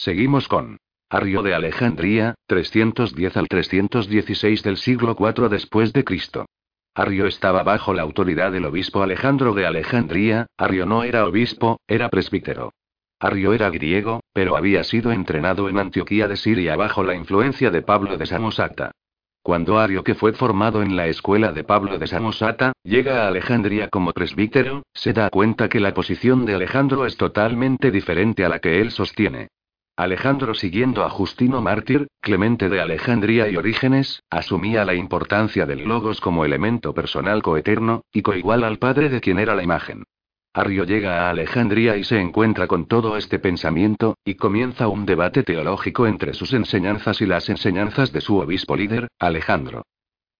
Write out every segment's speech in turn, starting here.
Seguimos con Arrio de Alejandría, 310 al 316 del siglo IV después de Cristo. Arrio estaba bajo la autoridad del obispo Alejandro de Alejandría, Arrio no era obispo, era presbítero. Arrio era griego, pero había sido entrenado en Antioquía de Siria bajo la influencia de Pablo de Samosata. Cuando Ario, que fue formado en la escuela de Pablo de Samosata, llega a Alejandría como presbítero, se da cuenta que la posición de Alejandro es totalmente diferente a la que él sostiene. Alejandro, siguiendo a Justino Mártir, Clemente de Alejandría y Orígenes, asumía la importancia del logos como elemento personal coeterno, y coigual al Padre de quien era la imagen. Arrio llega a Alejandría y se encuentra con todo este pensamiento, y comienza un debate teológico entre sus enseñanzas y las enseñanzas de su obispo líder, Alejandro.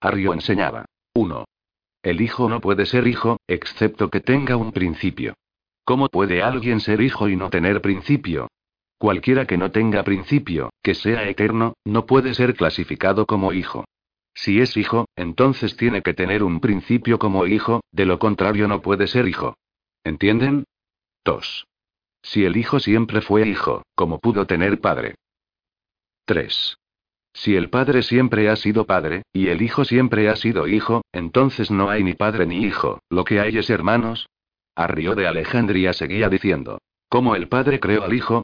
Arrio enseñaba. 1. El hijo no puede ser hijo, excepto que tenga un principio. ¿Cómo puede alguien ser hijo y no tener principio? Cualquiera que no tenga principio, que sea eterno, no puede ser clasificado como hijo. Si es hijo, entonces tiene que tener un principio como hijo, de lo contrario no puede ser hijo. ¿Entienden? 2. Si el hijo siempre fue hijo, ¿cómo pudo tener padre? 3. Si el padre siempre ha sido padre, y el hijo siempre ha sido hijo, entonces no hay ni padre ni hijo, lo que hay es hermanos. Arrio de Alejandría seguía diciendo. ¿Cómo el padre creó al hijo?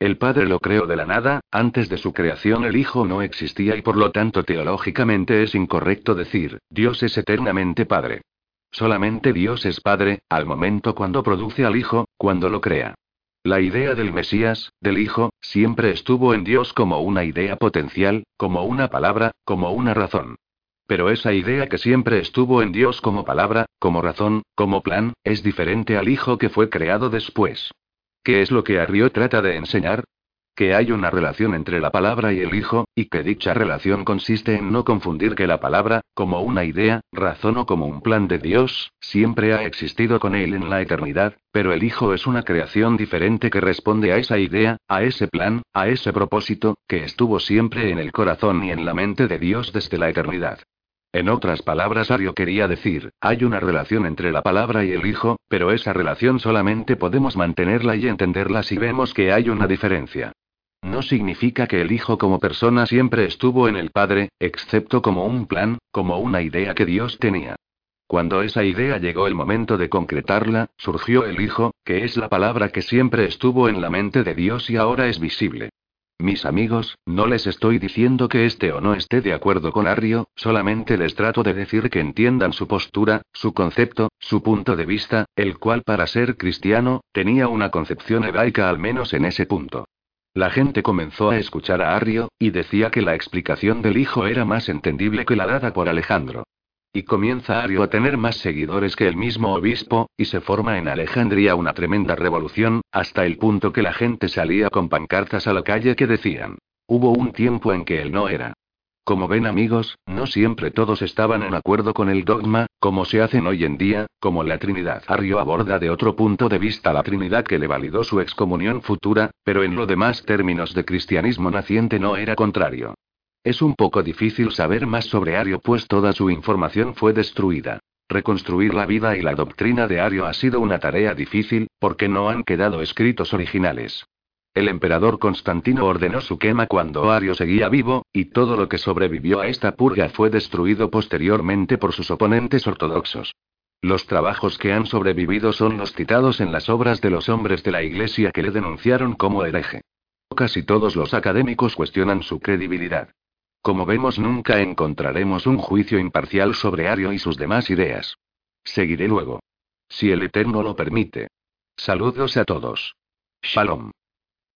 El Padre lo creó de la nada, antes de su creación el Hijo no existía y por lo tanto teológicamente es incorrecto decir, Dios es eternamente Padre. Solamente Dios es Padre, al momento cuando produce al Hijo, cuando lo crea. La idea del Mesías, del Hijo, siempre estuvo en Dios como una idea potencial, como una palabra, como una razón. Pero esa idea que siempre estuvo en Dios como palabra, como razón, como plan, es diferente al Hijo que fue creado después. ¿Qué es lo que Arrio trata de enseñar? Que hay una relación entre la palabra y el Hijo, y que dicha relación consiste en no confundir que la palabra, como una idea, razón o como un plan de Dios, siempre ha existido con Él en la eternidad, pero el Hijo es una creación diferente que responde a esa idea, a ese plan, a ese propósito, que estuvo siempre en el corazón y en la mente de Dios desde la eternidad. En otras palabras, Ario quería decir, hay una relación entre la palabra y el Hijo, pero esa relación solamente podemos mantenerla y entenderla si vemos que hay una diferencia. No significa que el Hijo como persona siempre estuvo en el Padre, excepto como un plan, como una idea que Dios tenía. Cuando esa idea llegó el momento de concretarla, surgió el Hijo, que es la palabra que siempre estuvo en la mente de Dios y ahora es visible. Mis amigos, no les estoy diciendo que esté o no esté de acuerdo con Arrio, solamente les trato de decir que entiendan su postura, su concepto, su punto de vista, el cual para ser cristiano, tenía una concepción hebraica al menos en ese punto. La gente comenzó a escuchar a Arrio, y decía que la explicación del hijo era más entendible que la dada por Alejandro. Y comienza Ario a tener más seguidores que el mismo obispo, y se forma en Alejandría una tremenda revolución, hasta el punto que la gente salía con pancartas a la calle que decían. Hubo un tiempo en que él no era. Como ven amigos, no siempre todos estaban en acuerdo con el dogma, como se hacen hoy en día, como la Trinidad. Arrio aborda de otro punto de vista la Trinidad que le validó su excomunión futura, pero en lo demás términos de cristianismo naciente no era contrario. Es un poco difícil saber más sobre Ario pues toda su información fue destruida. Reconstruir la vida y la doctrina de Ario ha sido una tarea difícil, porque no han quedado escritos originales. El emperador Constantino ordenó su quema cuando Ario seguía vivo, y todo lo que sobrevivió a esta purga fue destruido posteriormente por sus oponentes ortodoxos. Los trabajos que han sobrevivido son los citados en las obras de los hombres de la Iglesia que le denunciaron como hereje. Casi todos los académicos cuestionan su credibilidad. Como vemos, nunca encontraremos un juicio imparcial sobre Ario y sus demás ideas. Seguiré luego. Si el Eterno lo permite. Saludos a todos. Shalom.